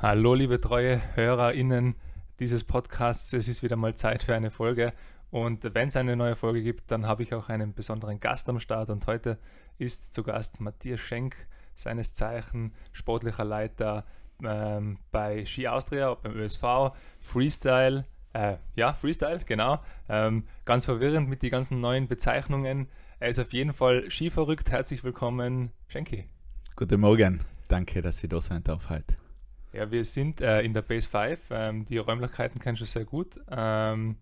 Hallo, liebe treue HörerInnen dieses Podcasts. Es ist wieder mal Zeit für eine Folge. Und wenn es eine neue Folge gibt, dann habe ich auch einen besonderen Gast am Start. Und heute ist zu Gast Matthias Schenk, seines Zeichen sportlicher Leiter ähm, bei Ski Austria, beim ÖSV, Freestyle. Äh, ja, Freestyle, genau. Ähm, ganz verwirrend mit den ganzen neuen Bezeichnungen. Er ist auf jeden Fall skiverrückt. Herzlich willkommen, Schenki. Guten Morgen. Danke, dass ich da sein darf heute. Ja, wir sind äh, in der Base 5. Ähm, die Räumlichkeiten kennst du sehr gut. Ähm,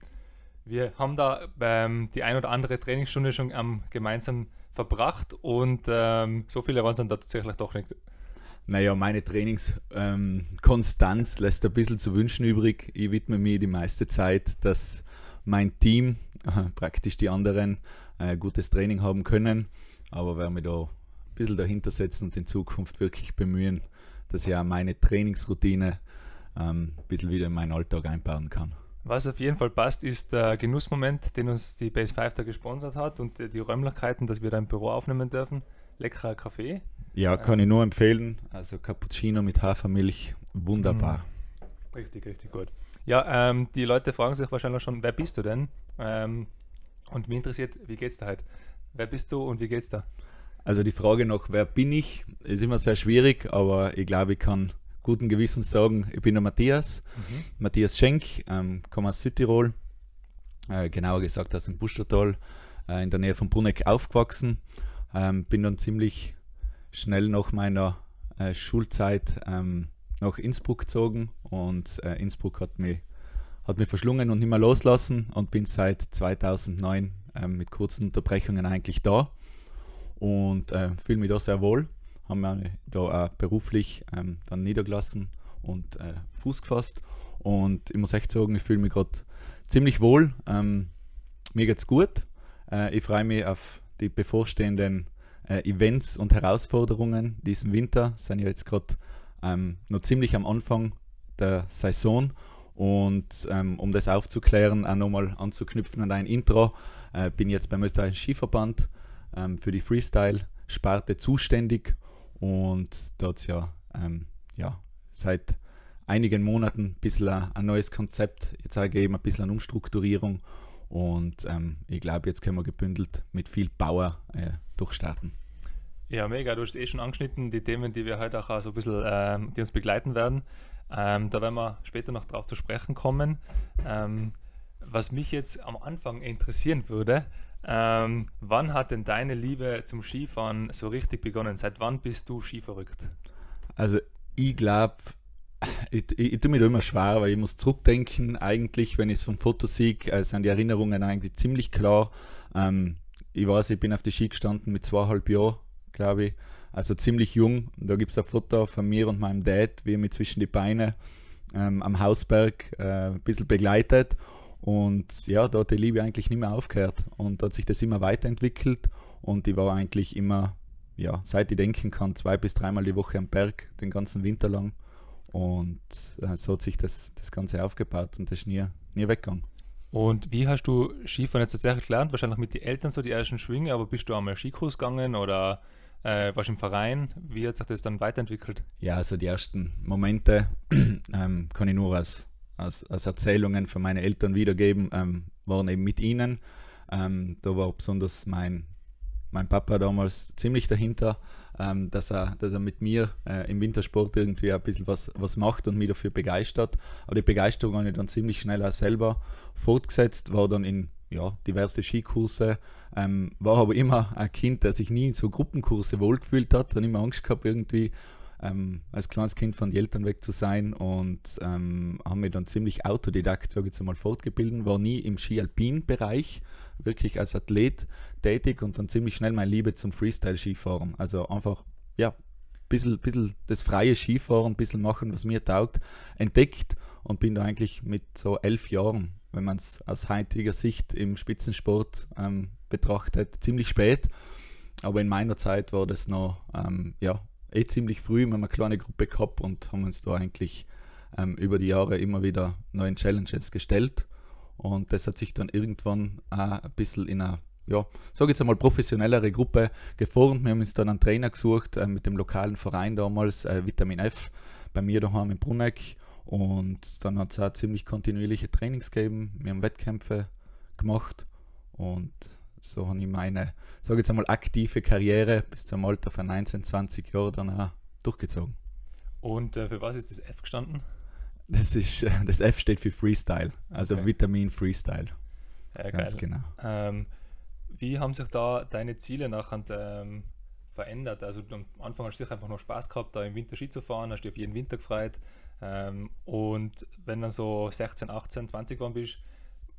wir haben da ähm, die ein oder andere Trainingsstunde schon gemeinsam verbracht und ähm, so viele waren es dann tatsächlich doch nicht. Naja, meine Trainingskonstanz ähm, lässt ein bisschen zu wünschen übrig. Ich widme mir die meiste Zeit, dass mein Team, äh, praktisch die anderen, äh, gutes Training haben können. Aber werde mich da ein bisschen dahinter setzen und in Zukunft wirklich bemühen, dass ich auch meine Trainingsroutine ähm, ein bisschen wieder in meinen Alltag einbauen kann. Was auf jeden Fall passt, ist der Genussmoment, den uns die Base 5 da gesponsert hat und die Räumlichkeiten, dass wir da im Büro aufnehmen dürfen. Leckerer Kaffee. Ja, kann ähm, ich nur empfehlen. Also Cappuccino mit Hafermilch, wunderbar. Mm. Richtig, richtig gut. Ja, ähm, die Leute fragen sich wahrscheinlich schon, wer bist du denn? Ähm, und mich interessiert, wie geht's da heute? Wer bist du und wie geht's da? Also die Frage nach, wer bin ich, ist immer sehr schwierig, aber ich glaube, ich kann guten Gewissens sagen, ich bin der Matthias, mhm. Matthias Schenk, ähm, komme aus Südtirol, äh, genauer gesagt aus dem Bustertal, äh, in der Nähe von Bruneck aufgewachsen. Ähm, bin dann ziemlich schnell nach meiner äh, Schulzeit ähm, nach Innsbruck gezogen und äh, Innsbruck hat mich, hat mich verschlungen und nicht mehr loslassen und bin seit 2009 ähm, mit kurzen Unterbrechungen eigentlich da und äh, fühle mich da sehr wohl. Haben wir da auch beruflich ähm, dann niedergelassen und äh, Fuß gefasst. Und ich muss echt sagen, ich fühle mich gerade ziemlich wohl. Ähm, mir geht's gut. Äh, ich freue mich auf die bevorstehenden äh, Events und Herausforderungen diesen Winter. Sind ja jetzt gerade ähm, noch ziemlich am Anfang der Saison. Und ähm, um das aufzuklären, auch nochmal anzuknüpfen an ein Intro, äh, bin jetzt beim österreichischen Skiverband ähm, für die Freestyle-Sparte zuständig und dort ja, ähm, ja seit einigen Monaten ein bisschen ein, neues Konzept, jetzt eben ein bisschen eine Umstrukturierung und ähm, ich glaube, jetzt können wir gebündelt mit viel Power äh, durchstarten. Ja, mega. Du hast eh schon angeschnitten, die Themen, die wir heute auch so ein bisschen, ähm, die uns begleiten werden. Ähm, da werden wir später noch drauf zu sprechen kommen. Ähm, was mich jetzt am Anfang interessieren würde, ähm, wann hat denn deine Liebe zum Skifahren so richtig begonnen? Seit wann bist du skiverrückt? Also ich glaube, ich, ich, ich tue mir da immer schwer, weil ich muss zurückdenken. Eigentlich, wenn ich es vom Foto sehe, äh, sind die Erinnerungen eigentlich ziemlich klar. Ähm, ich weiß, ich bin auf die Ski gestanden mit zweieinhalb Jahren, glaube ich. Also ziemlich jung. Da gibt es ein Foto von mir und meinem Dad, wie er mich zwischen die Beine ähm, am Hausberg äh, ein bisschen begleitet. Und ja, da hat die Liebe eigentlich nicht mehr aufgehört und hat sich das immer weiterentwickelt und ich war eigentlich immer, ja, seit ich denken kann, zwei bis dreimal die Woche am Berg, den ganzen Winter lang. Und äh, so hat sich das, das Ganze aufgebaut und das ist nie, nie weggegangen. Und wie hast du Skifahren jetzt tatsächlich gelernt? Wahrscheinlich mit den Eltern so die ersten Schwünge, aber bist du einmal Skikurs gegangen oder äh, warst du im Verein? Wie hat sich das dann weiterentwickelt? Ja, also die ersten Momente ähm, kann ich nur als als, als Erzählungen von meinen Eltern wiedergeben, ähm, waren eben mit ihnen. Ähm, da war besonders mein, mein Papa damals ziemlich dahinter, ähm, dass, er, dass er mit mir äh, im Wintersport irgendwie ein bisschen was, was macht und mich dafür begeistert. Aber die Begeisterung habe ich dann ziemlich schnell auch selber fortgesetzt, war dann in ja, diverse Skikurse, ähm, war aber immer ein Kind, der sich nie in so Gruppenkurse wohlgefühlt hat und immer Angst gehabt, irgendwie ähm, als kleines Kind von den Eltern weg zu sein und ähm, haben mich dann ziemlich autodidakt, sage ich jetzt mal, fortgebildet, war nie im Ski-Alpin-Bereich, wirklich als Athlet tätig und dann ziemlich schnell meine Liebe zum Freestyle-Skifahren. Also einfach, ja, ein bisschen, bisschen das freie Skifahren, ein bisschen machen, was mir taugt, entdeckt und bin da eigentlich mit so elf Jahren, wenn man es aus heutiger Sicht im Spitzensport ähm, betrachtet, ziemlich spät. Aber in meiner Zeit war das noch ähm, ja, eh ziemlich früh haben eine kleine Gruppe gehabt und haben uns da eigentlich ähm, über die Jahre immer wieder neuen Challenges gestellt. Und das hat sich dann irgendwann auch ein bisschen in eine, ja, sage jetzt einmal professionellere Gruppe geformt. Wir haben uns dann einen Trainer gesucht äh, mit dem lokalen Verein damals, äh, Vitamin F, bei mir daheim in Brunneck. Und dann hat es auch ziemlich kontinuierliche Trainings gegeben. Wir haben Wettkämpfe gemacht und so habe ich meine, sage jetzt einmal, aktive Karriere bis zum Alter von 19, 20 Jahren dann auch durchgezogen. Und äh, für was ist das F gestanden? Das, ist, äh, das F steht für Freestyle, also okay. Vitamin Freestyle. Ja, Ganz geil. genau. Ähm, wie haben sich da deine Ziele nachher ähm, verändert? Also am Anfang hast du sicher einfach noch Spaß gehabt, da im Winter Ski zu fahren, hast dich auf jeden Winter gefreut. Ähm, und wenn dann so 16, 18, 20 geworden bist,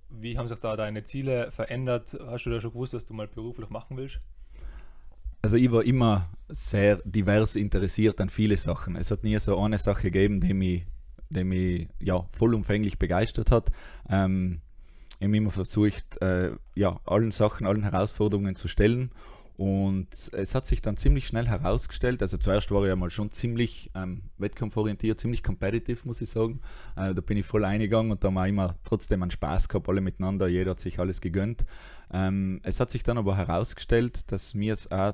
wie haben sich da deine Ziele verändert? Hast du da schon gewusst, was du mal beruflich machen willst? Also ich war immer sehr divers interessiert an viele Sachen. Es hat nie so eine Sache gegeben, die mich, die mich ja, vollumfänglich begeistert hat. Ähm, ich habe immer versucht, äh, ja, allen Sachen, allen Herausforderungen zu stellen und es hat sich dann ziemlich schnell herausgestellt, also zuerst war ich ja mal schon ziemlich ähm, wettkampforientiert, ziemlich competitive, muss ich sagen. Äh, da bin ich voll eingegangen und da haben wir immer trotzdem einen Spaß gehabt, alle miteinander, jeder hat sich alles gegönnt. Ähm, es hat sich dann aber herausgestellt, dass mir es auch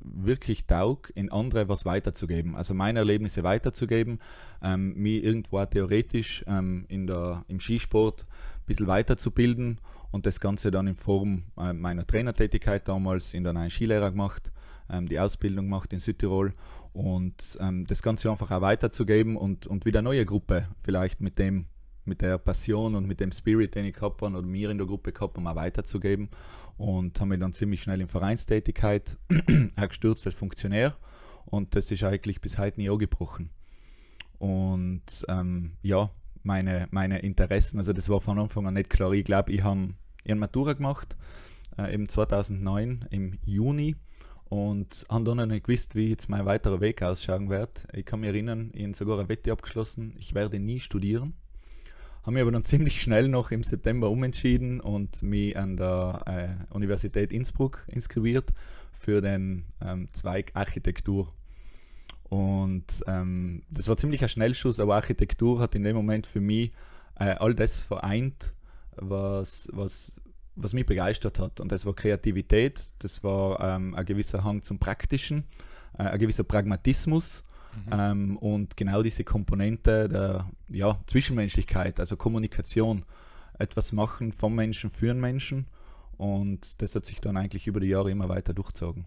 wirklich taug, in andere was weiterzugeben. Also meine Erlebnisse weiterzugeben, ähm, mich irgendwo theoretisch ähm, in der, im Skisport ein bisschen weiterzubilden und das Ganze dann in Form äh, meiner Trainertätigkeit damals in der neuen Skilehrer gemacht, ähm, die Ausbildung gemacht in Südtirol und ähm, das Ganze einfach auch weiterzugeben und, und wieder eine neue Gruppe vielleicht mit dem mit der Passion und mit dem Spirit, den ich gehabt habe oder mir in der Gruppe gehabt habe, auch weiterzugeben und habe mich dann ziemlich schnell in Vereinstätigkeit gestürzt als Funktionär und das ist eigentlich bis heute nie angebrochen. Und ähm, ja, meine, meine Interessen. Also das war von Anfang an nicht klar. Ich glaube, ich habe hab Matura gemacht, äh, eben 2009 im Juni und habe dann nicht gewusst, wie jetzt mein weiterer Weg ausschauen wird. Ich kann mich erinnern, ich habe sogar eine Wette abgeschlossen, ich werde nie studieren. Habe mich aber dann ziemlich schnell noch im September umentschieden und mich an der äh, Universität Innsbruck inskribiert für den ähm, Zweig Architektur. Und ähm, das war ziemlich ein Schnellschuss, aber Architektur hat in dem Moment für mich äh, all das vereint, was, was, was mich begeistert hat. Und das war Kreativität, das war ähm, ein gewisser Hang zum Praktischen, äh, ein gewisser Pragmatismus mhm. ähm, und genau diese Komponente der ja, Zwischenmenschlichkeit, also Kommunikation, etwas machen vom Menschen für den Menschen. Und das hat sich dann eigentlich über die Jahre immer weiter durchzogen.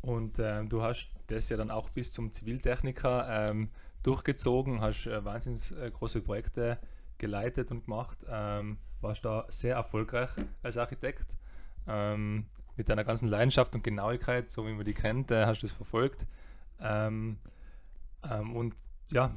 Und äh, du hast das ja dann auch bis zum Ziviltechniker ähm, durchgezogen, hast äh, wahnsinnig äh, große Projekte geleitet und gemacht, ähm, warst da sehr erfolgreich als Architekt. Ähm, mit deiner ganzen Leidenschaft und Genauigkeit, so wie man die kennt, äh, hast du es verfolgt. Ähm, ähm, und ja,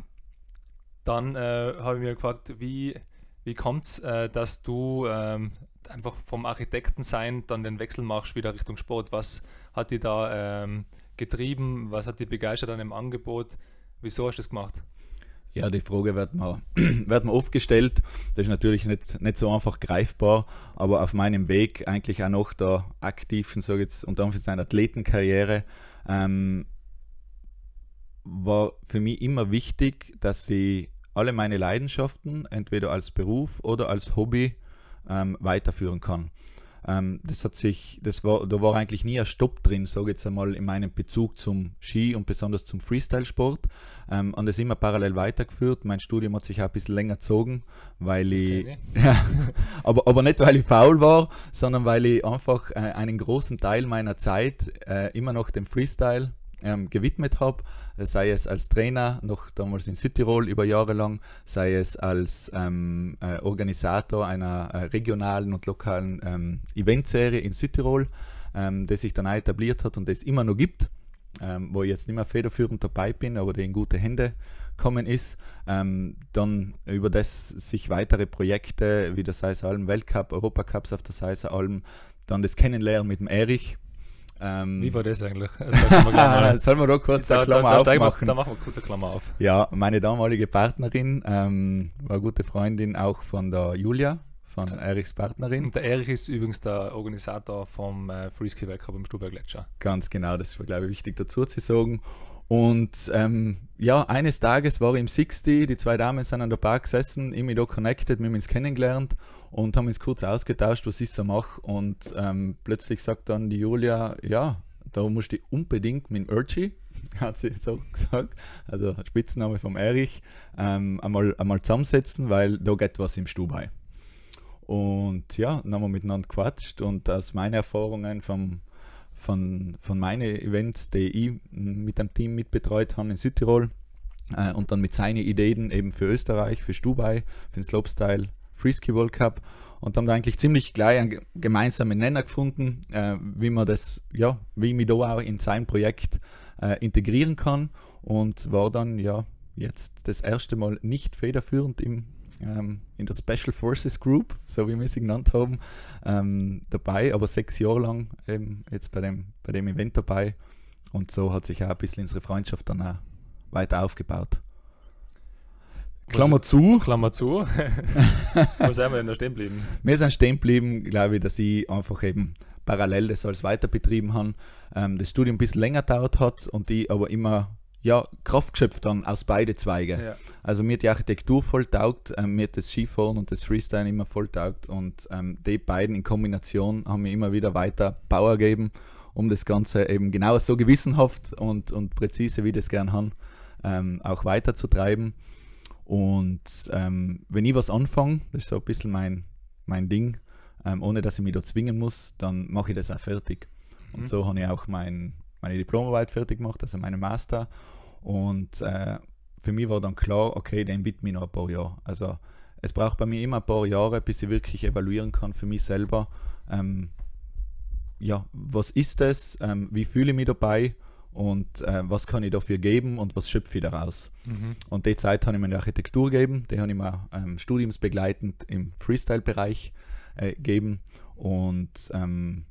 dann äh, habe ich mir gefragt, wie, wie kommt es, äh, dass du ähm, einfach vom Architektensein dann den Wechsel machst wieder Richtung Sport? Was hat die da ähm, getrieben? Was hat die begeistert an dem Angebot? Wieso hast du das gemacht? Ja, die Frage wird mir, wird mir oft gestellt. Das ist natürlich nicht, nicht so einfach greifbar, aber auf meinem Weg eigentlich auch noch der aktiven, sage jetzt unter Anführungszeichen, Athletenkarriere, ähm, war für mich immer wichtig, dass ich alle meine Leidenschaften, entweder als Beruf oder als Hobby, ähm, weiterführen kann. Ähm, das hat sich, das war, da war eigentlich nie ein Stopp drin, sage ich jetzt einmal, in meinem Bezug zum Ski und besonders zum Freestyle-Sport. Ähm, und das immer parallel weitergeführt. Mein Studium hat sich auch ein bisschen länger gezogen, weil ich, ich. ja, aber, aber nicht weil ich faul war, sondern weil ich einfach äh, einen großen Teil meiner Zeit äh, immer noch dem Freestyle ähm, gewidmet habe, sei es als Trainer, noch damals in Südtirol über Jahre lang, sei es als ähm, äh, Organisator einer äh, regionalen und lokalen ähm, Eventserie in Südtirol, ähm, die sich dann auch etabliert hat und es immer noch gibt, ähm, wo ich jetzt nicht mehr federführend dabei bin, aber die in gute Hände kommen ist. Ähm, dann über das sich weitere Projekte wie der Seiser Alm Weltcup, Europacups auf der Seiser Alm, dann das Kennenlernen mit dem Erich, ähm, Wie war das eigentlich? Da Sollen wir da kurz eine Klammer da, da, aufmachen? Da machen wir kurz eine Klammer auf. Ja, meine damalige Partnerin ähm, war eine gute Freundin auch von der Julia, von ja. Erichs Partnerin. Und der Erich ist übrigens der Organisator vom äh, Freeski Weltcup im Stuber Gletscher. Ganz genau, das war glaube ich wichtig dazu zu sagen. Und ähm, ja, eines Tages war ich im 60, die zwei Damen sind an der Bar gesessen, ich mich da connected, wir haben uns kennengelernt und haben uns kurz ausgetauscht, was ich so mache. Und ähm, plötzlich sagt dann die Julia, ja, da musst du unbedingt mit dem Urchi, hat sie so gesagt, also Spitzname vom Erich, ähm, einmal, einmal zusammensetzen, weil da geht was im Stubai. Und ja, dann haben wir miteinander gequatscht und aus meinen Erfahrungen vom, von, von meinen Events, die ich mit dem Team mitbetreut habe in Südtirol äh, und dann mit seinen Ideen eben für Österreich, für Stubai, für den Slopestyle Freeski World Cup. Und haben da eigentlich ziemlich gleich einen gemeinsamen Nenner gefunden, äh, wie man das, ja, wie ich mich da auch in sein Projekt äh, integrieren kann. Und war dann ja jetzt das erste Mal nicht federführend im, ähm, in der Special Forces Group, so wie wir sie genannt haben, ähm, dabei, aber sechs Jahre lang eben jetzt bei dem, bei dem Event dabei und so hat sich auch ein bisschen unsere Freundschaft dann auch weiter aufgebaut. Klammer zu. Klammer zu. Wo sind wir denn da stehen geblieben? Wir sind stehen geblieben, glaube ich, dass ich einfach eben parallel das alles weiter betrieben habe. Ähm, das Studium ein bisschen länger dauert hat und ich aber immer ja, Kraft geschöpft dann aus beide Zweige. Ja. Also mir hat die Architektur voll taugt, ähm, mir hat das Skifahren und das Freestyle immer voll taugt und ähm, die beiden in Kombination haben mir immer wieder weiter Power gegeben, um das Ganze eben genau so gewissenhaft und, und präzise, wie ich das gern habe, ähm, auch weiterzutreiben. Und ähm, wenn ich was anfange, das ist so ein bisschen mein, mein Ding, ähm, ohne dass ich mich da zwingen muss, dann mache ich das auch fertig. Mhm. Und so habe ich auch mein, meine Diplomarbeit fertig gemacht, also meine Master. Und äh, für mich war dann klar, okay, den widme ich noch ein paar Jahre. Also es braucht bei mir immer ein paar Jahre, bis ich wirklich evaluieren kann für mich selber. Ähm, ja, was ist das? Ähm, wie fühle ich mich dabei? und äh, was kann ich dafür geben und was schöpfe ich daraus. Mhm. Und die Zeit habe ich mir in der Architektur gegeben, die habe ich mir ähm, studiumsbegleitend im Freestyle-Bereich äh, gegeben und ähm,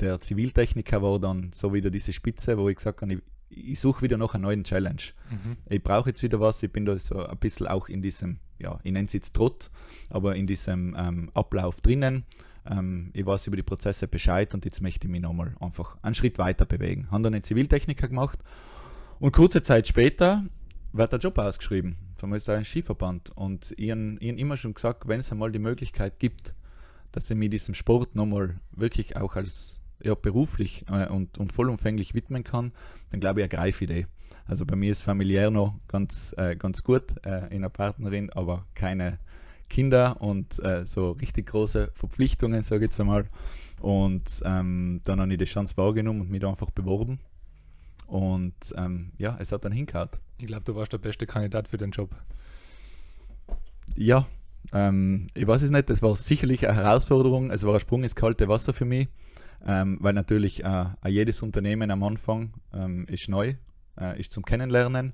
der Ziviltechniker war dann so wieder diese Spitze, wo ich gesagt habe, ich, ich suche wieder noch einen neuen Challenge. Mhm. Ich brauche jetzt wieder was, ich bin da so ein bisschen auch in diesem, ja, ich nenne es jetzt Trott, aber in diesem ähm, Ablauf drinnen ähm, ich weiß über die Prozesse Bescheid und jetzt möchte ich mich nochmal einfach einen Schritt weiter bewegen. Habe dann einen Ziviltechniker gemacht und kurze Zeit später wird der Job ausgeschrieben vom österreichischen Skiverband und ihnen, ihnen immer schon gesagt, wenn es einmal die Möglichkeit gibt, dass ich mich diesem Sport nochmal wirklich auch als ja, beruflich äh, und, und vollumfänglich widmen kann, dann glaube ich, ergreife ich die. Also bei mir ist familiär noch ganz, äh, ganz gut äh, in einer Partnerin, aber keine Kinder und äh, so richtig große Verpflichtungen, sage ich jetzt einmal. Und ähm, dann habe ich die Chance wahrgenommen und mich da einfach beworben. Und ähm, ja, es hat dann hingehauen. Ich glaube, du warst der beste Kandidat für den Job. Ja, ähm, ich weiß es nicht, das war sicherlich eine Herausforderung. Es war ein Sprung ins kalte Wasser für mich, ähm, weil natürlich äh, jedes Unternehmen am Anfang ähm, ist neu, äh, ist zum Kennenlernen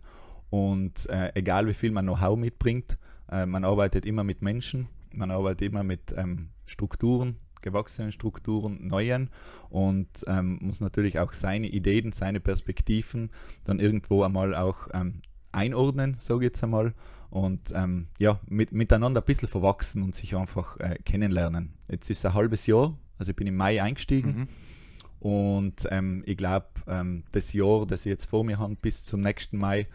und äh, egal wie viel man Know-how mitbringt, äh, man arbeitet immer mit Menschen, man arbeitet immer mit ähm, Strukturen, gewachsenen Strukturen, neuen und ähm, muss natürlich auch seine Ideen, seine Perspektiven dann irgendwo einmal auch ähm, einordnen, so ich jetzt einmal, und ähm, ja, mit, miteinander ein bisschen verwachsen und sich einfach äh, kennenlernen. Jetzt ist es ein halbes Jahr, also ich bin im Mai eingestiegen. Mhm. Und ähm, ich glaube, ähm, das Jahr, das ich jetzt vor mir habe, bis zum nächsten Mai,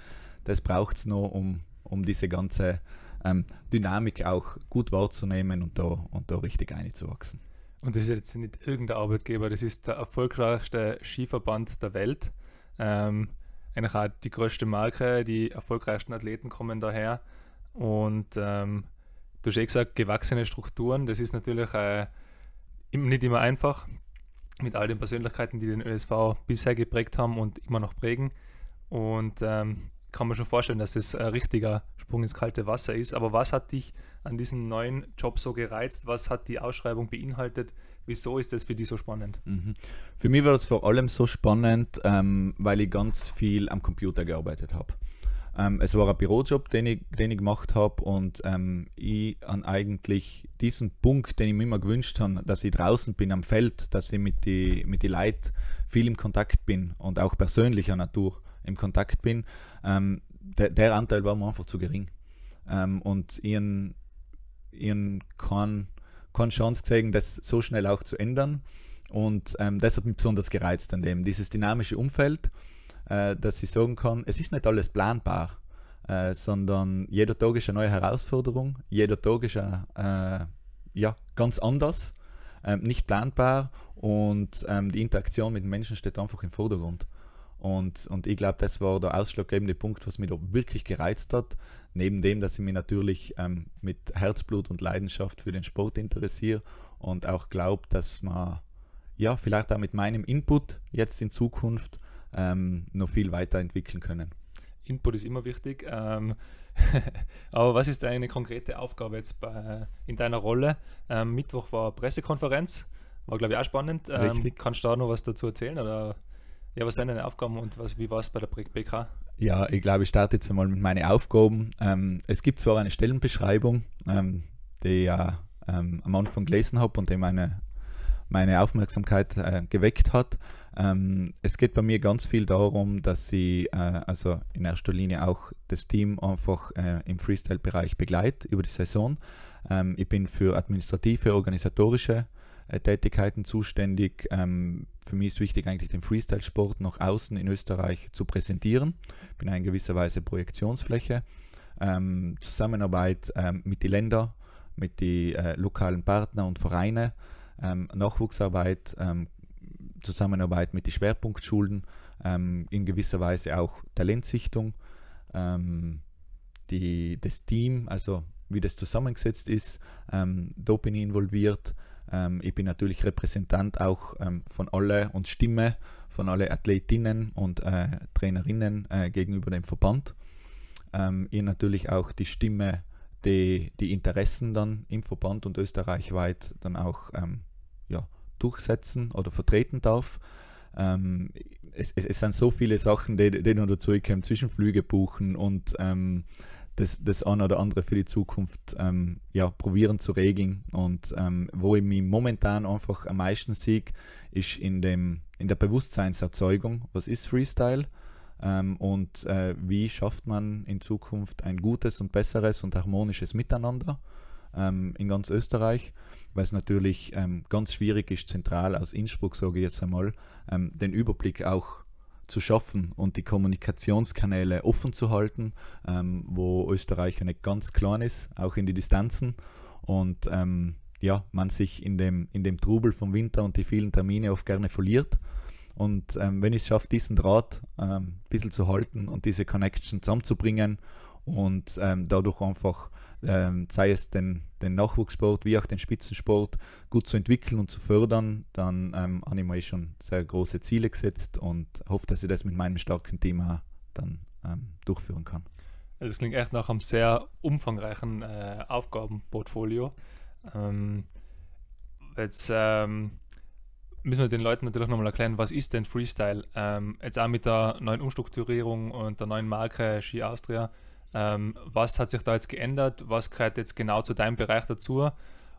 das braucht es noch, um, um diese ganze ähm, Dynamik auch gut wahrzunehmen und da, und da richtig einzuwachsen. Und das ist jetzt nicht irgendein Arbeitgeber, das ist der erfolgreichste Skiverband der Welt. Ähm, eigentlich auch die größte Marke, die erfolgreichsten Athleten kommen daher. Und ähm, du hast eh gesagt, gewachsene Strukturen, das ist natürlich äh, nicht immer einfach mit all den Persönlichkeiten, die den ÖSV bisher geprägt haben und immer noch prägen. Und ähm, kann man schon vorstellen, dass das ein richtiger Sprung ins kalte Wasser ist. Aber was hat dich an diesem neuen Job so gereizt? Was hat die Ausschreibung beinhaltet? Wieso ist das für dich so spannend? Mhm. Für mich war das vor allem so spannend, ähm, weil ich ganz viel am Computer gearbeitet habe. Ähm, es war ein Bürojob, den ich, den ich gemacht habe und ähm, ich an eigentlich diesen Punkt, den ich mir immer gewünscht habe, dass ich draußen bin am Feld, dass ich mit den mit die Leuten viel im Kontakt bin und auch persönlicher Natur im Kontakt bin, ähm, der, der, Anteil war mir einfach zu gering. Ähm, und ihren, ihren kann, keine Chance gesehen, das so schnell auch zu ändern. Und ähm, das hat mich besonders gereizt an dem, dieses dynamische Umfeld, äh, dass ich sagen kann, es ist nicht alles planbar, äh, sondern jeder Tag ist eine neue Herausforderung, jeder Tag ist eine, äh, ja, ganz anders, ähm, nicht planbar und ähm, die Interaktion mit Menschen steht einfach im Vordergrund. Und, und ich glaube, das war der ausschlaggebende Punkt, was mich da wirklich gereizt hat. Neben dem, dass ich mich natürlich ähm, mit Herzblut und Leidenschaft für den Sport interessiere und auch glaube, dass man ja vielleicht auch mit meinem Input jetzt in Zukunft ähm, noch viel weiterentwickeln können. Input ist immer wichtig. Ähm, aber was ist deine konkrete Aufgabe jetzt bei, in deiner Rolle? Ähm, Mittwoch war Pressekonferenz, war glaube ich auch spannend. Ähm, kannst du da noch was dazu erzählen? Oder ja, was sind deine Aufgaben und was, wie war es bei der BK? Ja, ich glaube, ich starte jetzt einmal mit meinen Aufgaben. Ähm, es gibt zwar eine Stellenbeschreibung, ähm, die ich ja am Anfang gelesen habe und die meine, meine Aufmerksamkeit äh, geweckt hat. Ähm, es geht bei mir ganz viel darum, dass ich äh, also in erster Linie auch das Team einfach äh, im Freestyle-Bereich begleite über die Saison. Ähm, ich bin für administrative, organisatorische äh, Tätigkeiten zuständig. Ähm, für mich ist wichtig, eigentlich den Freestyle-Sport nach außen in Österreich zu präsentieren. Ich bin in gewisser Weise Projektionsfläche. Ähm, Zusammenarbeit ähm, mit den Ländern, mit den äh, lokalen Partnern und Vereinen, ähm, Nachwuchsarbeit, ähm, Zusammenarbeit mit den Schwerpunktschulen, ähm, in gewisser Weise auch Talentsichtung, ähm, die, das Team, also wie das zusammengesetzt ist, ähm, da bin ich involviert. Ich bin natürlich Repräsentant auch von alle und Stimme von alle Athletinnen und äh, Trainerinnen äh, gegenüber dem Verband. Ähm, ich natürlich auch die Stimme, die die Interessen dann im Verband und österreichweit dann auch ähm, ja, durchsetzen oder vertreten darf. Ähm, es, es, es, sind so viele Sachen, die, noch dazu kommen, Zwischenflüge buchen und ähm, das, das eine oder andere für die Zukunft ähm, ja, probieren zu regeln. Und ähm, wo ich mich momentan einfach am meisten sehe, ist in, dem, in der Bewusstseinserzeugung. Was ist Freestyle? Ähm, und äh, wie schafft man in Zukunft ein gutes und besseres und harmonisches Miteinander ähm, in ganz Österreich? Weil es natürlich ähm, ganz schwierig ist, zentral aus Innsbruck, sage ich jetzt einmal, ähm, den Überblick auch zu schaffen und die Kommunikationskanäle offen zu halten, ähm, wo Österreich ja nicht ganz klein ist, auch in die Distanzen. Und ähm, ja, man sich in dem, in dem Trubel vom Winter und die vielen Termine oft gerne verliert. Und ähm, wenn ich es schaffe, diesen Draht ähm, ein bisschen zu halten und diese Connection zusammenzubringen und ähm, dadurch einfach ähm, sei es den, den Nachwuchssport wie auch den Spitzensport gut zu entwickeln und zu fördern, dann ähm, habe ich mir schon sehr große Ziele gesetzt und hoffe, dass ich das mit meinem starken auch dann ähm, durchführen kann. Also das klingt echt nach einem sehr umfangreichen äh, Aufgabenportfolio. Ähm, jetzt ähm, müssen wir den Leuten natürlich nochmal erklären, was ist denn Freestyle? Ähm, jetzt auch mit der neuen Umstrukturierung und der neuen Marke Ski Austria ähm, was hat sich da jetzt geändert? Was gehört jetzt genau zu deinem Bereich dazu?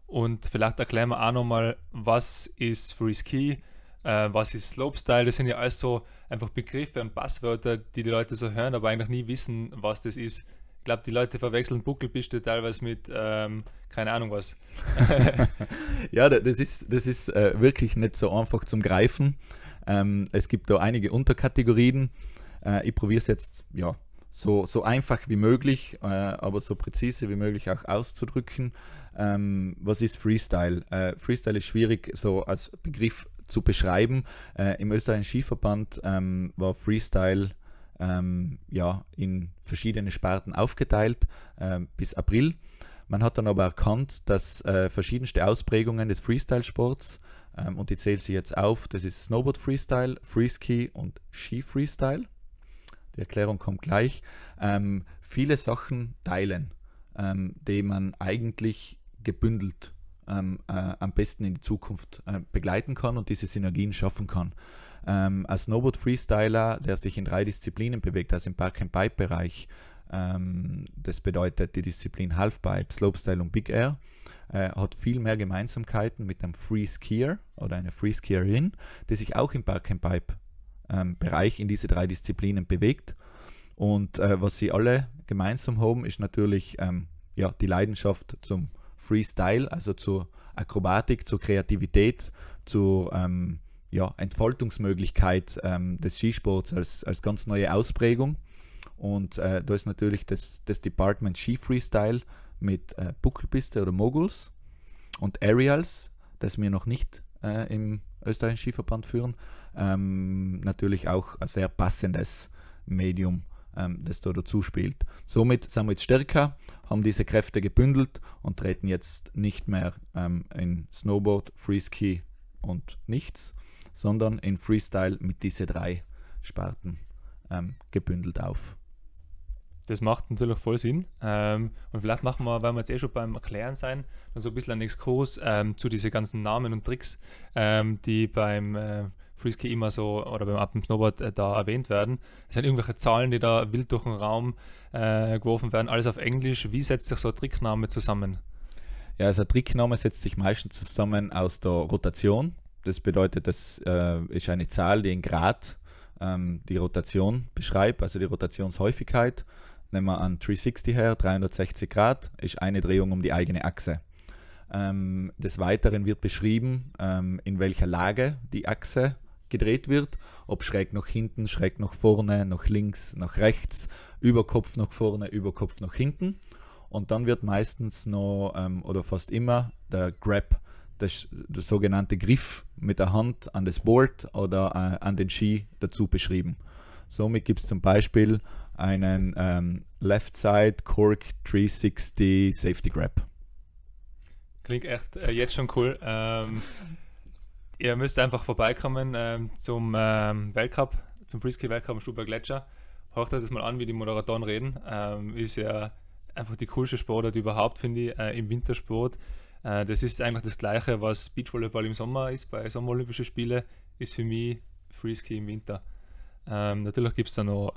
Und vielleicht erklären wir auch nochmal, was ist Free Ski, äh, was ist Slopestyle? Das sind ja alles so einfach Begriffe und Passwörter, die die Leute so hören, aber eigentlich nie wissen, was das ist. Ich glaube, die Leute verwechseln Buckelpiste teilweise mit, ähm, keine Ahnung was. ja, das ist, das ist äh, wirklich nicht so einfach zum Greifen. Ähm, es gibt da einige Unterkategorien. Äh, ich probiere es jetzt ja, so, so einfach wie möglich, äh, aber so präzise wie möglich auch auszudrücken. Ähm, was ist Freestyle? Äh, Freestyle ist schwierig so als Begriff zu beschreiben. Äh, Im österreichischen Skiverband ähm, war Freestyle ähm, ja, in verschiedene Sparten aufgeteilt äh, bis April. Man hat dann aber erkannt, dass äh, verschiedenste Ausprägungen des Freestyle-Sports, ähm, und ich zähle sie jetzt auf, das ist Snowboard Freestyle, Freeski und Ski Freestyle, die Erklärung kommt gleich, ähm, viele Sachen teilen, ähm, die man eigentlich gebündelt ähm, äh, am besten in die Zukunft äh, begleiten kann und diese Synergien schaffen kann. Ähm, als Snowboard Freestyler, der sich in drei Disziplinen bewegt, also im Park-and-Pipe-Bereich, ähm, das bedeutet die Disziplin Halfpipe, Slopestyle und Big Air, äh, hat viel mehr Gemeinsamkeiten mit einem Free Skier oder einer Free Skierin, die sich auch im Park-and-Pipe ähm, Bereich in diese drei Disziplinen bewegt. Und äh, was sie alle gemeinsam haben, ist natürlich ähm, ja, die Leidenschaft zum Freestyle, also zur Akrobatik, zur Kreativität, zur ähm, ja, Entfaltungsmöglichkeit ähm, des Skisports als, als ganz neue Ausprägung. Und äh, da ist natürlich das, das Department Ski Freestyle mit äh, Buckelpiste oder Moguls und Aerials, das wir noch nicht äh, im österreichischen Skiverband führen. Ähm, natürlich auch ein sehr passendes Medium, ähm, das da dazu spielt. Somit sind wir jetzt stärker, haben diese Kräfte gebündelt und treten jetzt nicht mehr ähm, in Snowboard, Freeski und nichts, sondern in Freestyle mit diesen drei Sparten ähm, gebündelt auf. Das macht natürlich voll Sinn. Ähm, und vielleicht machen wir, weil wir jetzt eh schon beim Erklären sein, dann so ein bisschen einen Exkurs ähm, zu diesen ganzen Namen und Tricks, ähm, die beim äh, Freeski immer so oder beim Up Snowboard äh, da erwähnt werden. Es sind irgendwelche Zahlen, die da wild durch den Raum äh, geworfen werden, alles auf Englisch. Wie setzt sich so ein Trickname zusammen? Ja, also ein Trickname setzt sich meistens zusammen aus der Rotation. Das bedeutet, das äh, ist eine Zahl, die in Grad ähm, die Rotation beschreibt, also die Rotationshäufigkeit. Nehmen wir an 360 her, 360 Grad, ist eine Drehung um die eigene Achse. Ähm, des Weiteren wird beschrieben, ähm, in welcher Lage die Achse gedreht wird, ob schräg nach hinten, schräg nach vorne, nach links, nach rechts, Überkopf nach vorne, Überkopf nach hinten. Und dann wird meistens noch ähm, oder fast immer der Grab, das, der sogenannte Griff mit der Hand an das Board oder äh, an den Ski dazu beschrieben. Somit gibt es zum Beispiel einen ähm, Left Side Cork 360 Safety Grab. Klingt echt äh, jetzt schon cool. Ähm, ihr müsst einfach vorbeikommen ähm, zum ähm, Weltcup, zum Freeski Weltcup am Stuber Gletscher. Hört euch das mal an, wie die Moderatoren reden. Ähm, ist ja einfach die coolste Sportart überhaupt, finde ich, äh, im Wintersport. Äh, das ist eigentlich das Gleiche, was Beachvolleyball im Sommer ist, bei Sommerolympischen Spielen, ist für mich Freeski im Winter. Ähm, natürlich gibt es da noch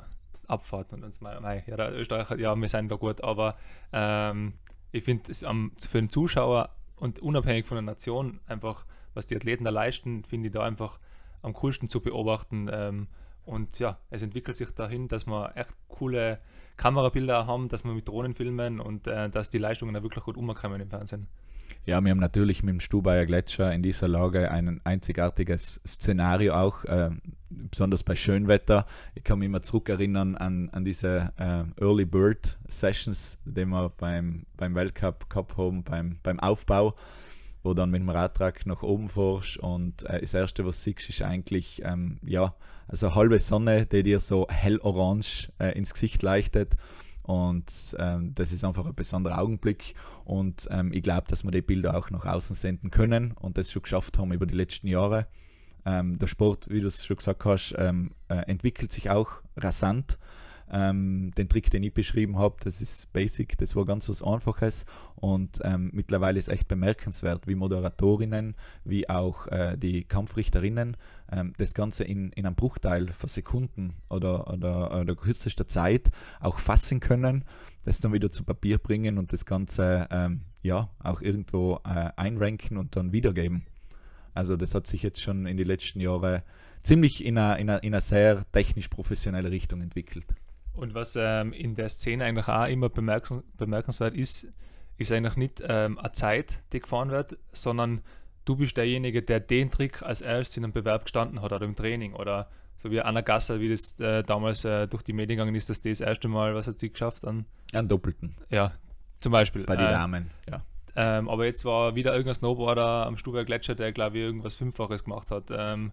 Abfahrt und uns mei, ja, der Österreicher, ja, wir sind da gut, aber ähm, ich finde es für den Zuschauer und unabhängig von der Nation einfach, was die Athleten da leisten, finde ich da einfach am coolsten zu beobachten. Ähm, und ja, es entwickelt sich dahin, dass wir echt coole Kamerabilder haben, dass wir mit Drohnen filmen und äh, dass die Leistungen da wirklich gut umkommen im Fernsehen. Ja, wir haben natürlich mit dem Stubaier Gletscher in dieser Lage ein einzigartiges Szenario auch, äh, besonders bei Schönwetter. Ich kann mich immer zurückerinnern an, an diese äh, Early Bird Sessions, die wir beim, beim Weltcup gehabt haben, beim, beim Aufbau, wo dann mit dem Radtrag nach oben fährst und äh, das Erste, was du siehst, ist eigentlich, ähm, ja, also halbe Sonne, die dir so hellorange äh, ins Gesicht leuchtet und ähm, das ist einfach ein besonderer Augenblick. Und ähm, ich glaube, dass wir die Bilder auch nach außen senden können und das schon geschafft haben über die letzten Jahre. Ähm, der Sport, wie du es schon gesagt hast, ähm, äh, entwickelt sich auch rasant. Ähm, den Trick, den ich beschrieben habe, das ist basic, das war ganz was Einfaches und ähm, mittlerweile ist echt bemerkenswert, wie Moderatorinnen, wie auch äh, die Kampfrichterinnen ähm, das Ganze in, in einem Bruchteil von Sekunden oder, oder, oder kürzester Zeit auch fassen können, das dann wieder zu Papier bringen und das Ganze ähm, ja auch irgendwo äh, einranken und dann wiedergeben. Also das hat sich jetzt schon in den letzten Jahren ziemlich in einer, in sehr technisch professionelle Richtung entwickelt. Und was ähm, in der Szene eigentlich auch immer bemerkens bemerkenswert ist, ist eigentlich nicht ähm, eine Zeit, die gefahren wird, sondern du bist derjenige, der den Trick als erstes in einem Bewerb gestanden hat oder im Training oder so wie Anna Gasser, wie das äh, damals äh, durch die Medien gegangen ist, dass die das erste Mal, was hat sie geschafft? An, Einen Doppelten. Ja, zum Beispiel. Bei den äh, Damen, ja. Ähm, aber jetzt war wieder irgendein Snowboarder am Stuber Gletscher, der glaube ich irgendwas Fünffaches gemacht hat. Ähm,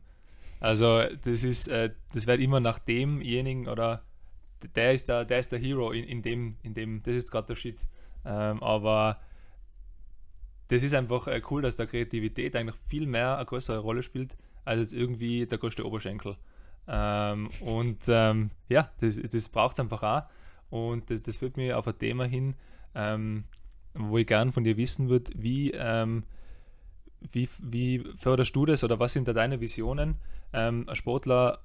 also das ist, äh, das wird immer nach demjenigen oder der ist der, der ist der Hero in, in dem, in dem, das ist gerade der Shit. Ähm, aber das ist einfach äh, cool, dass der Kreativität eigentlich viel mehr eine größere Rolle spielt, als jetzt irgendwie der größte Oberschenkel. Ähm, und ähm, ja, das, das braucht es einfach auch. Und das, das führt mich auf ein Thema hin, ähm, wo ich gern von dir wissen würde, wie, ähm, wie, wie förderst du das oder was sind da deine Visionen? Ähm, ein Sportler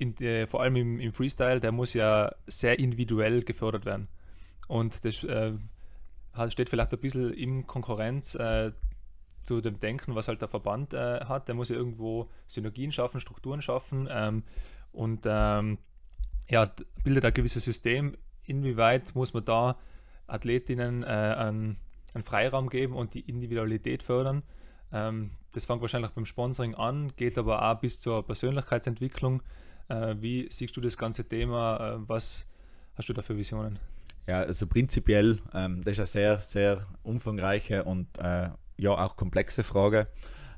in, äh, vor allem im, im, Freestyle, der muss ja sehr individuell gefördert werden. Und das äh, steht vielleicht ein bisschen in Konkurrenz äh, zu dem Denken, was halt der Verband äh, hat. Der muss ja irgendwo Synergien schaffen, Strukturen schaffen ähm, und ähm, ja, bildet ein gewisses System. Inwieweit muss man da Athletinnen äh, einen, einen, Freiraum geben und die Individualität fördern? Ähm, das fängt wahrscheinlich beim Sponsoring an, geht aber auch bis zur Persönlichkeitsentwicklung. Äh, wie siehst du das ganze Thema? Äh, was hast du da für Visionen? Ja, also prinzipiell, ähm, das ist eine sehr, sehr umfangreiche und äh, ja auch komplexe Frage.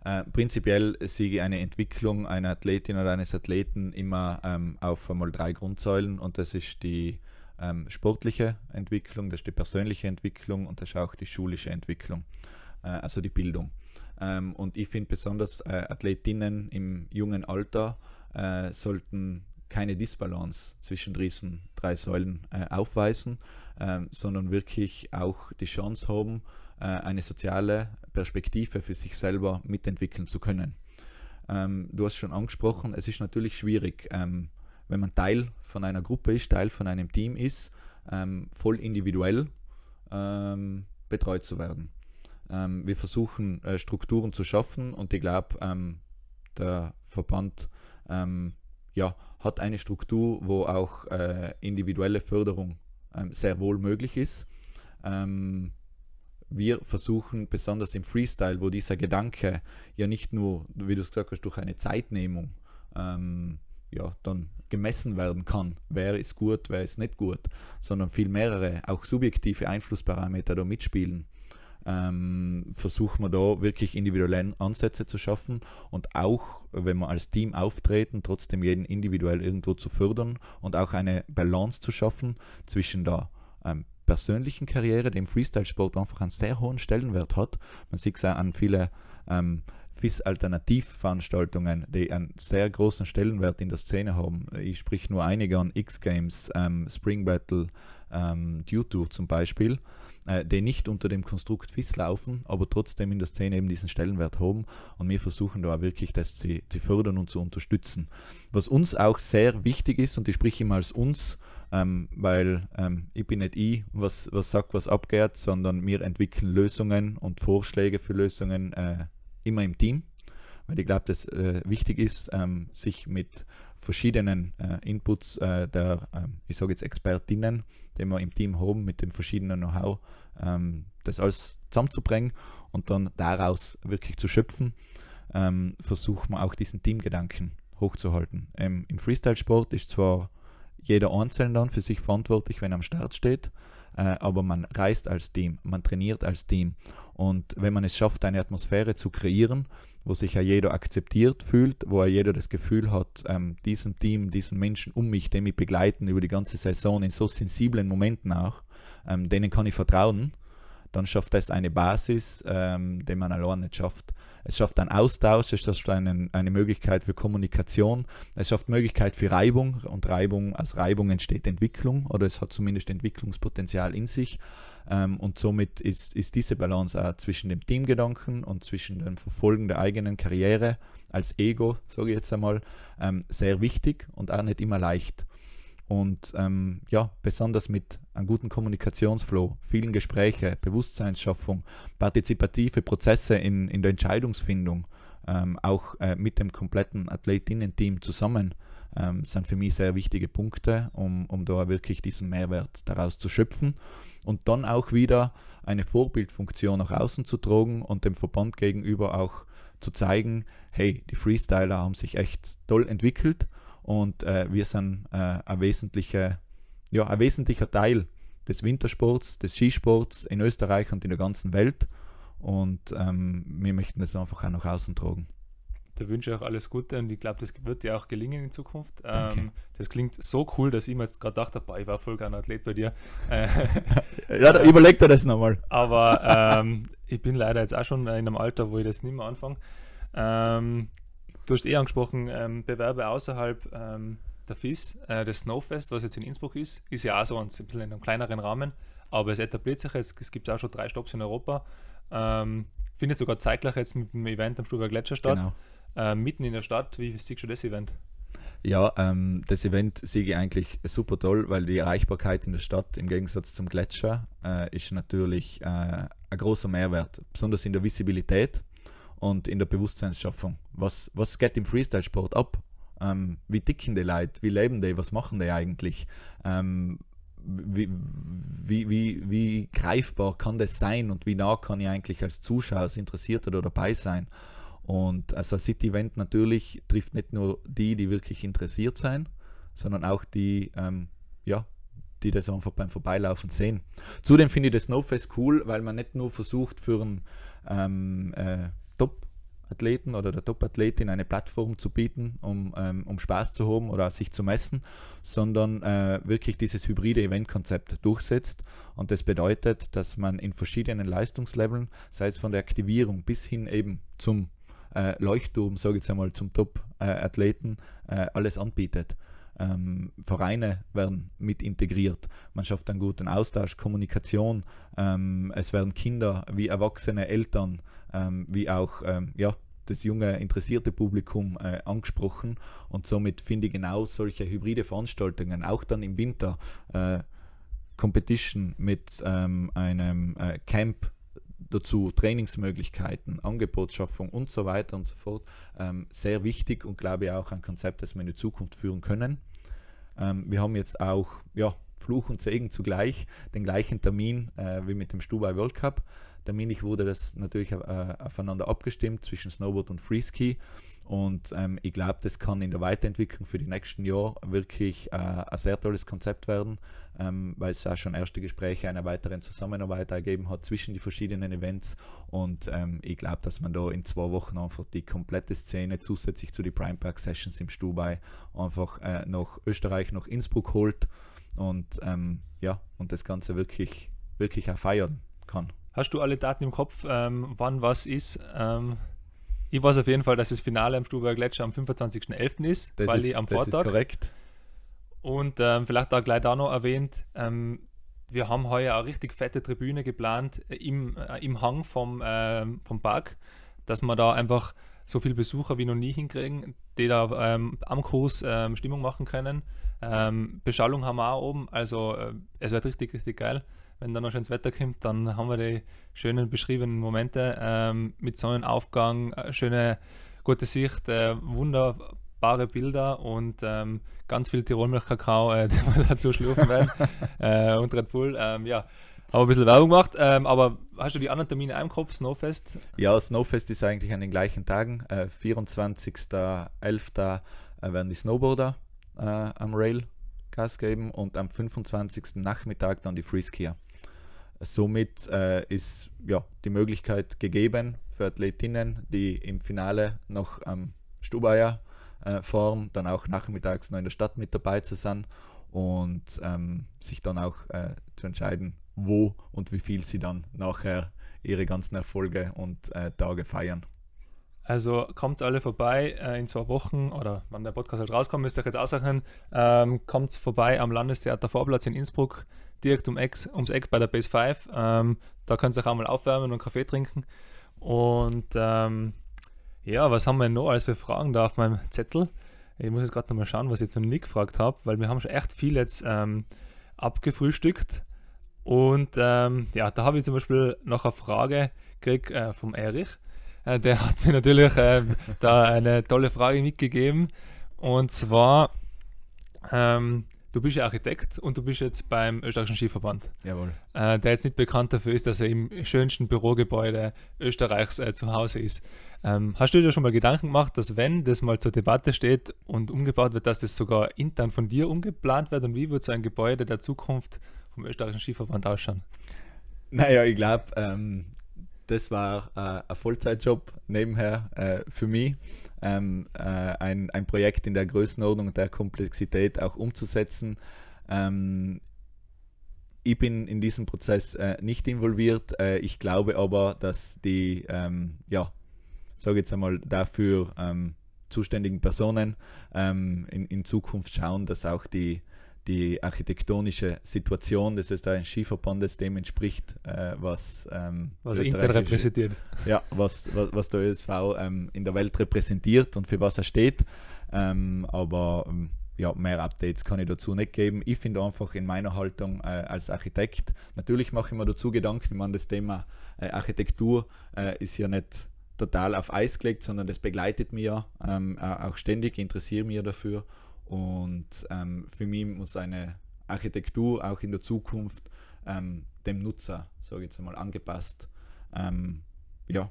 Äh, prinzipiell sehe ich eine Entwicklung einer Athletin oder eines Athleten immer ähm, auf einmal drei Grundsäulen und das ist die ähm, sportliche Entwicklung, das ist die persönliche Entwicklung und das ist auch die schulische Entwicklung, äh, also die Bildung. Ähm, und ich finde besonders äh, Athletinnen im jungen Alter äh, sollten keine Disbalance zwischen diesen drei Säulen äh, aufweisen, ähm, sondern wirklich auch die Chance haben, äh, eine soziale Perspektive für sich selber mitentwickeln zu können. Ähm, du hast schon angesprochen, es ist natürlich schwierig, ähm, wenn man Teil von einer Gruppe ist, Teil von einem Team ist, voll individuell betreut zu werden. Wir versuchen äh, Strukturen zu schaffen und ich glaube, der Verband ja, hat eine Struktur, wo auch äh, individuelle Förderung sehr wohl möglich ist. Ähm, wir versuchen besonders im Freestyle, wo dieser Gedanke ja nicht nur, wie du es gesagt hast, durch eine Zeitnehmung ähm, ja, dann gemessen werden kann, wer ist gut, wer ist nicht gut, sondern viel mehrere, auch subjektive Einflussparameter da mitspielen, ähm, versuchen wir da wirklich individuelle Ansätze zu schaffen und auch, wenn wir als Team auftreten, trotzdem jeden individuell irgendwo zu fördern und auch eine Balance zu schaffen zwischen der ähm, persönlichen Karriere, die im Freestyle-Sport einfach einen sehr hohen Stellenwert hat. Man sieht es auch an viele ähm, FIS-Alternativveranstaltungen, die einen sehr großen Stellenwert in der Szene haben. Ich sprich nur einige an X-Games, ähm, Spring Battle, ähm, Due zum Beispiel, äh, die nicht unter dem Konstrukt FIS laufen, aber trotzdem in der Szene eben diesen Stellenwert haben. Und wir versuchen da auch wirklich, das zu, zu fördern und zu unterstützen. Was uns auch sehr wichtig ist, und ich spreche immer als uns, ähm, weil ähm, ich bin nicht ich, was, was sagt, was abgeht, sondern wir entwickeln Lösungen und Vorschläge für Lösungen äh, immer im Team, weil ich glaube, dass äh, wichtig ist, ähm, sich mit verschiedenen äh, Inputs äh, der, ähm, ich sage jetzt Expertinnen, die wir im Team haben, mit dem verschiedenen Know-how, ähm, das alles zusammenzubringen und dann daraus wirklich zu schöpfen, ähm, versuchen wir auch diesen Teamgedanken hochzuhalten. Ähm, Im Freestyle-Sport ist zwar jeder einzeln dann für sich verantwortlich, wenn er am Start steht. Äh, aber man reist als Team, man trainiert als Team. Und wenn man es schafft, eine Atmosphäre zu kreieren, wo sich ja jeder akzeptiert fühlt, wo ja jeder das Gefühl hat, ähm, diesem Team, diesen Menschen um mich, die mich begleiten über die ganze Saison in so sensiblen Momenten auch, ähm, denen kann ich vertrauen, dann schafft das eine Basis, ähm, die man allein nicht schafft. Es schafft einen Austausch, es schafft einen, eine Möglichkeit für Kommunikation, es schafft Möglichkeit für Reibung und Reibung, aus Reibung entsteht Entwicklung oder es hat zumindest Entwicklungspotenzial in sich. Ähm, und somit ist, ist diese Balance auch zwischen dem Teamgedanken und zwischen dem Verfolgen der eigenen Karriere als Ego, sage ich jetzt einmal, ähm, sehr wichtig und auch nicht immer leicht. Und ähm, ja, besonders mit einem guten Kommunikationsflow, vielen Gespräche, Bewusstseinsschaffung, partizipative Prozesse in, in der Entscheidungsfindung, ähm, auch äh, mit dem kompletten Athletinnen-Team zusammen, ähm, sind für mich sehr wichtige Punkte, um, um da wirklich diesen Mehrwert daraus zu schöpfen und dann auch wieder eine Vorbildfunktion nach außen zu tragen und dem Verband gegenüber auch zu zeigen, hey, die Freestyler haben sich echt toll entwickelt und äh, wir sind äh, ein, wesentlicher, ja, ein wesentlicher Teil des Wintersports, des Skisports in Österreich und in der ganzen Welt. Und ähm, wir möchten das einfach auch nach außen tragen. Da wünsche ich auch alles Gute und ich glaube, das wird dir auch gelingen in Zukunft. Ähm, das klingt so cool, dass ich mir jetzt gerade dachte, boah, ich war voll gerne Athlet bei dir. ja, da überlegt er das nochmal. Aber ähm, ich bin leider jetzt auch schon in einem Alter, wo ich das nicht mehr anfange. Ähm, Du hast eh angesprochen, ähm, Bewerbe außerhalb ähm, der FIS, äh, das Snowfest, was jetzt in Innsbruck ist, ist ja auch so ein, bisschen in einem kleineren Rahmen, aber es etabliert sich jetzt, es gibt auch schon drei Stops in Europa. Ähm, findet sogar zeitgleich jetzt mit dem Event am Stuttgarter Gletscher statt. Genau. Äh, mitten in der Stadt, wie siehst du das Event? Ja, ähm, das Event sehe ich eigentlich super toll, weil die Erreichbarkeit in der Stadt im Gegensatz zum Gletscher äh, ist natürlich äh, ein großer Mehrwert, besonders in der Visibilität und in der Bewusstseinsschaffung. Was, was geht im Freestyle-Sport ab? Ähm, wie dicken die Leute? Wie leben die? Was machen die eigentlich? Ähm, wie, wie, wie, wie greifbar kann das sein und wie nah kann ich eigentlich als Zuschauer, als Interessierter da dabei sein? Und also City-Event natürlich trifft nicht nur die, die wirklich interessiert sein, sondern auch die, ähm, ja, die das einfach beim Vorbeilaufen sehen. Zudem finde ich das Snowfest cool, weil man nicht nur versucht, für ein ähm, äh, Top Top-Athleten oder der Top-Athletin eine Plattform zu bieten, um, ähm, um Spaß zu haben oder sich zu messen, sondern äh, wirklich dieses hybride Eventkonzept durchsetzt. Und das bedeutet, dass man in verschiedenen Leistungsleveln, sei es von der Aktivierung bis hin eben zum äh, Leuchtturm, sage ich jetzt einmal, zum Top-Athleten, äh, alles anbietet. Ähm, Vereine werden mit integriert. Man schafft einen guten Austausch, Kommunikation. Ähm, es werden Kinder wie Erwachsene, Eltern, ähm, wie auch ähm, ja, das junge interessierte Publikum äh, angesprochen. Und somit finde ich genau solche hybride Veranstaltungen, auch dann im Winter, äh, Competition mit ähm, einem äh, Camp dazu Trainingsmöglichkeiten, Angebotsschaffung und so weiter und so fort ähm, sehr wichtig und glaube ich auch ein Konzept, das wir in die Zukunft führen können. Ähm, wir haben jetzt auch ja, Fluch und Segen zugleich, den gleichen Termin äh, wie mit dem Stubai World Cup. Terminlich wurde das natürlich äh, aufeinander abgestimmt zwischen Snowboard und Freeski. Und ähm, ich glaube, das kann in der Weiterentwicklung für die nächsten Jahre wirklich äh, ein sehr tolles Konzept werden, ähm, weil es auch schon erste Gespräche einer weiteren Zusammenarbeit ergeben hat zwischen die verschiedenen Events. Und ähm, ich glaube, dass man da in zwei Wochen einfach die komplette Szene zusätzlich zu den Prime Park Sessions im Stubai einfach äh, nach Österreich, nach Innsbruck holt und ähm, ja, und das Ganze wirklich, wirklich auch feiern kann. Hast du alle Daten im Kopf, ähm, wann was ist? Ich weiß auf jeden Fall, dass das Finale am Stuber Gletscher am 25.11. ist, das weil ist, am das Vortag. ist korrekt. Und ähm, vielleicht auch gleich da noch erwähnt, ähm, wir haben heuer eine richtig fette Tribüne geplant äh, im, äh, im Hang vom, ähm, vom Park, dass wir da einfach so viele Besucher wie noch nie hinkriegen, die da ähm, am Kurs ähm, Stimmung machen können. Ähm, Beschallung haben wir auch oben, also äh, es wird richtig, richtig geil. Wenn dann noch schönes Wetter kommt, dann haben wir die schönen beschriebenen Momente ähm, mit Sonnenaufgang, äh, schöne, gute Sicht, äh, wunderbare Bilder und ähm, ganz viel Tirolmilch-Kakao, äh, den wir dazu schlürfen werden äh, und Red Bull. Ähm, ja, haben ein bisschen Werbung gemacht, ähm, aber hast du die anderen Termine im Kopf, Snowfest? Ja, Snowfest ist eigentlich an den gleichen Tagen. Äh, 24.11. Äh, werden die Snowboarder äh, am Rail Gas geben und am 25. Nachmittag dann die Freeskier. Somit äh, ist ja, die Möglichkeit gegeben für Athletinnen, die im Finale noch am Stubaier äh, fahren, dann auch nachmittags noch in der Stadt mit dabei zu sein und ähm, sich dann auch äh, zu entscheiden, wo und wie viel sie dann nachher ihre ganzen Erfolge und äh, Tage feiern. Also kommt alle vorbei äh, in zwei Wochen oder wann der Podcast halt rauskommt, müsst ihr euch jetzt aussagen. Ähm, kommt vorbei am Landestheater Vorplatz in Innsbruck, direkt um Eck, ums Eck bei der Base 5. Ähm, da könnt ihr auch mal aufwärmen und Kaffee trinken. Und ähm, ja, was haben wir noch als für Fragen da auf meinem Zettel? Ich muss jetzt gerade nochmal schauen, was ich jetzt noch nie gefragt habe, weil wir haben schon echt viel jetzt ähm, abgefrühstückt. Und ähm, ja, da habe ich zum Beispiel noch eine Frage gekriegt äh, vom Erich. Äh, der hat mir natürlich äh, da eine tolle Frage mitgegeben. Und zwar, ähm, du bist ja Architekt und du bist jetzt beim österreichischen Skiverband. Jawohl. Äh, der jetzt nicht bekannt dafür ist, dass er im schönsten Bürogebäude Österreichs äh, zu Hause ist. Ähm, hast du dir schon mal Gedanken gemacht, dass wenn das mal zur Debatte steht und umgebaut wird, dass das sogar intern von dir umgeplant wird und wie wird so ein Gebäude der Zukunft vom österreichischen Skiverband ausschauen? Naja, ich glaube, ähm, das war äh, ein Vollzeitjob nebenher äh, für mich. Ähm, äh, ein, ein Projekt in der Größenordnung und der Komplexität auch umzusetzen. Ähm, ich bin in diesem Prozess äh, nicht involviert. Äh, ich glaube aber, dass die, ähm, ja, sage jetzt einmal, dafür ähm, zuständigen Personen ähm, in, in Zukunft schauen, dass auch die die architektonische Situation des österreichischen Skiverbandes dem entspricht, äh, was, ähm, was repräsentiert. Ja, was, was, was der ÖSV ähm, in der Welt repräsentiert und für was er steht. Ähm, aber ähm, ja, mehr Updates kann ich dazu nicht geben. Ich finde einfach in meiner Haltung äh, als Architekt, natürlich mache ich mir dazu Gedanken, ich meine, das Thema äh, Architektur äh, ist ja nicht total auf Eis gelegt, sondern das begleitet mich ja ähm, auch ständig, interessiere mich dafür und ähm, für mich muss eine Architektur auch in der Zukunft ähm, dem Nutzer, sage ich jetzt einmal, angepasst ähm, ja,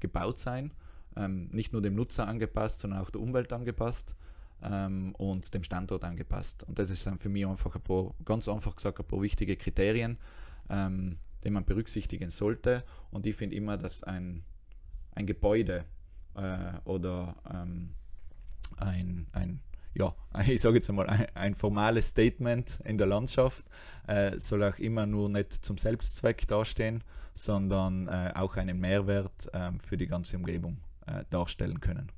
gebaut sein. Ähm, nicht nur dem Nutzer angepasst, sondern auch der Umwelt angepasst ähm, und dem Standort angepasst. Und das ist dann für mich einfach ein paar, ganz einfach gesagt, ein paar wichtige Kriterien, ähm, die man berücksichtigen sollte. Und ich finde immer, dass ein, ein Gebäude äh, oder ein, ein, ja, ich sage jetzt einmal, ein, ein, formales Statement in der Landschaft äh, soll auch immer nur nicht zum Selbstzweck dastehen, sondern äh, auch einen Mehrwert ähm, für die ganze Umgebung äh, darstellen können.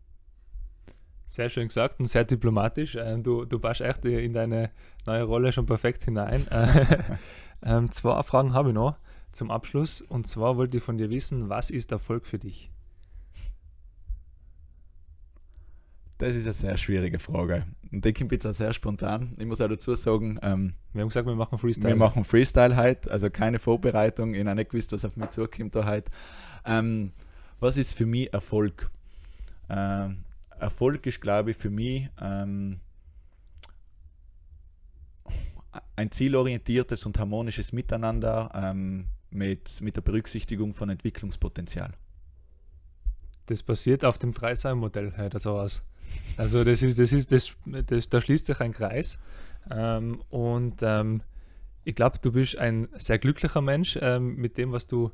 Sehr schön gesagt und sehr diplomatisch. Ähm, du, du passt echt in deine neue Rolle schon perfekt hinein. ähm, zwei Fragen habe ich noch zum Abschluss. Und zwar wollte ich von dir wissen, was ist Erfolg für dich? Das ist eine sehr schwierige Frage. Und die kommt jetzt auch sehr spontan. Ich muss auch dazu sagen, ähm, wir haben gesagt, wir machen Freestyle. Wir machen Freestyle heute, also keine Vorbereitung. Ich habe nicht gewusst, was auf mich zukommt da heute. Ähm, was ist für mich Erfolg? Ähm, Erfolg ist, glaube ich, für mich ähm, ein zielorientiertes und harmonisches Miteinander ähm, mit, mit der Berücksichtigung von Entwicklungspotenzial. Das basiert auf dem Dreiseil-Modell halt so aus. Also das ist, das ist, das, das, da schließt sich ein Kreis. Ähm, und ähm, ich glaube, du bist ein sehr glücklicher Mensch ähm, mit dem, was du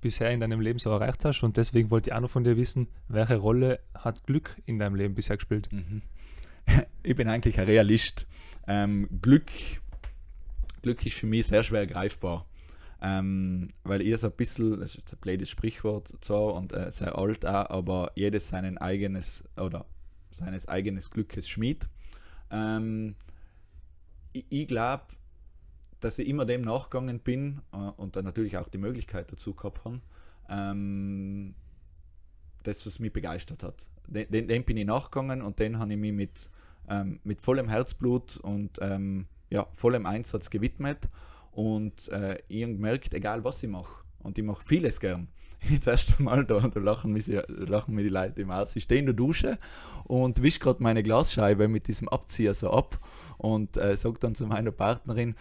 bisher in deinem Leben so erreicht hast. Und deswegen wollte ich auch noch von dir wissen, welche Rolle hat Glück in deinem Leben bisher gespielt? Mhm. Ich bin eigentlich ein Realist. Ähm, Glück, Glück ist für mich sehr schwer greifbar. Ähm, weil ihr so ein bisschen, das ist ein blödes Sprichwort zwar und äh, sehr alt auch, aber jedes seinen eigenes oder seines eigenes Glückes Schmied. Ähm, ich, ich glaube, dass ich immer dem nachgegangen bin äh, und dann natürlich auch die Möglichkeit dazu gehabt habe, ähm, das, was mich begeistert hat. Den, den, bin ich nachgegangen und den habe ich mich mit, ähm, mit vollem Herzblut und ähm, ja, vollem Einsatz gewidmet und äh, ich habe gemerkt, egal was ich mache, und ich mache vieles gern. Jetzt erst einmal, da, da lachen, mich, lachen mir die Leute immer aus. Ich stehe in der Dusche und wische gerade meine Glasscheibe mit diesem Abzieher so ab und äh, sage dann zu meiner Partnerin,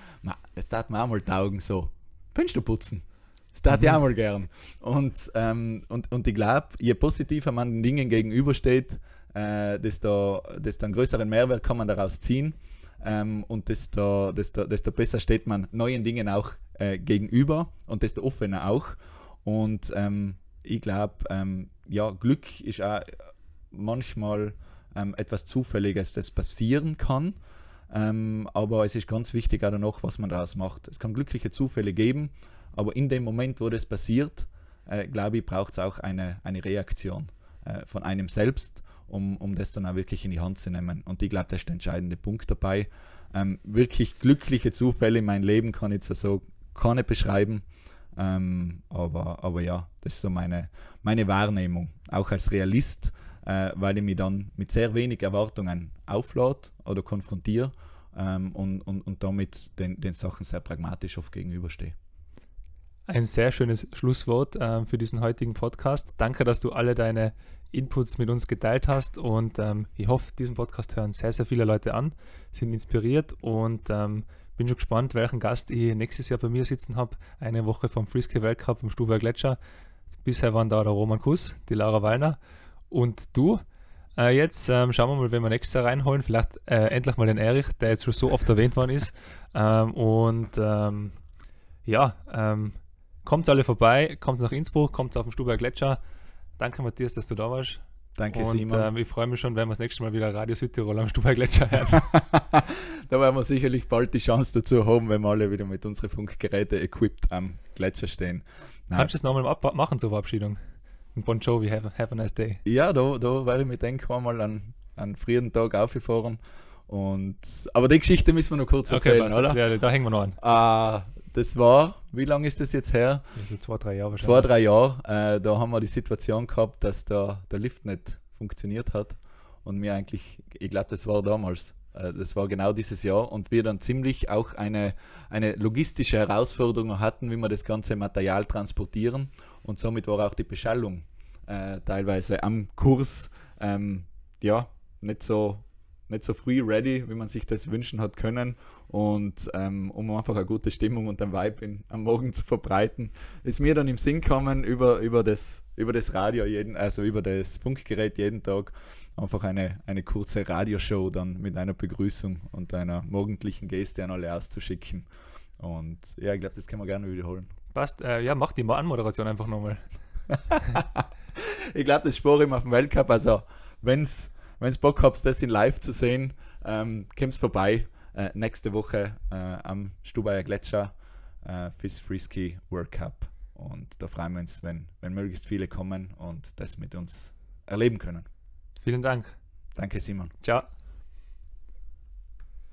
das tat mir auch mal taugen so. Fenster putzen. Das tat mhm. ich auch mal gern. Und, ähm, und, und ich glaube, je positiver man den Dingen gegenübersteht, äh, desto, desto einen größeren Mehrwert kann man daraus ziehen. Ähm, und desto, desto, desto besser steht man neuen Dingen auch äh, gegenüber und desto offener auch. Und ähm, ich glaube, ähm, ja, Glück ist auch manchmal ähm, etwas Zufälliges, das passieren kann. Ähm, aber es ist ganz wichtig auch noch, was man daraus macht. Es kann glückliche Zufälle geben, aber in dem Moment, wo das passiert, äh, glaube ich, braucht es auch eine, eine Reaktion äh, von einem selbst, um, um das dann auch wirklich in die Hand zu nehmen. Und ich glaube, das ist der entscheidende Punkt dabei. Ähm, wirklich glückliche Zufälle in meinem Leben kann ich jetzt so keine beschreiben. Ähm, aber, aber ja, das ist so meine, meine Wahrnehmung, auch als Realist äh, weil ich mich dann mit sehr wenig Erwartungen auflade oder konfrontiere ähm, und, und, und damit den, den Sachen sehr pragmatisch oft gegenüberstehe. Ein sehr schönes Schlusswort äh, für diesen heutigen Podcast. Danke, dass du alle deine Inputs mit uns geteilt hast und ähm, ich hoffe, diesen Podcast hören sehr, sehr viele Leute an, sind inspiriert und ähm, bin schon gespannt, welchen Gast ich nächstes Jahr bei mir sitzen habe. Eine Woche vom Friske Weltcup im Stuber Gletscher. Bisher waren da der Roman Kuss, die Laura Wallner und du. Äh, jetzt ähm, schauen wir mal, wenn wir nächstes Jahr reinholen. Vielleicht äh, endlich mal den Erich, der jetzt schon so oft erwähnt worden ist. Ähm, und ähm, ja, ähm, kommt alle vorbei, kommt nach Innsbruck, kommt auf den Stuber Gletscher. Danke, Matthias, dass du da warst. Danke, und, Simon. Ähm, ich freue mich schon, wenn wir das nächste Mal wieder Radio Südtirol am Stuber Gletscher hören. da werden wir sicherlich bald die Chance dazu haben, wenn wir alle wieder mit unseren Funkgeräten equipped am Gletscher stehen. Nein. Kannst du es nochmal machen zur Verabschiedung? Bon Jovi, have, have a nice day. Ja, da, da werde ich mir denken, einmal an einen frühen Tag aufgefahren. Und, aber die Geschichte müssen wir noch kurz erzählen, okay, oder? Ja, da hängen wir noch an. Uh, das war, wie lange ist das jetzt her? Also zwei, drei Jahre wahrscheinlich. Zwei, drei Jahre. Äh, da haben wir die Situation gehabt, dass der, der Lift nicht funktioniert hat. Und mir eigentlich, ich glaube, das war damals. Äh, das war genau dieses Jahr und wir dann ziemlich auch eine, eine logistische Herausforderung hatten, wie wir das ganze Material transportieren und somit war auch die Beschallung äh, teilweise am Kurs ähm, ja nicht so nicht so früh ready, wie man sich das wünschen hat können. Und ähm, um einfach eine gute Stimmung und ein Vibe in, am Morgen zu verbreiten, ist mir dann im Sinn gekommen, über, über, das, über das Radio, jeden, also über das Funkgerät jeden Tag einfach eine, eine kurze Radioshow dann mit einer Begrüßung und einer morgendlichen Geste an alle auszuschicken. Und ja, ich glaube, das können wir gerne wiederholen. Passt. Äh, ja, mach die Anmoderation einfach nochmal. ich glaube, das spore ich auf dem Weltcup. Also, wenn es Bock habt, das in live zu sehen, ähm, kommt vorbei. Äh, nächste Woche äh, am Stubaier Gletscher äh, fürs Freeski World Cup. Und da freuen wir uns, wenn, wenn möglichst viele kommen und das mit uns erleben können. Vielen Dank. Danke, Simon. Ciao.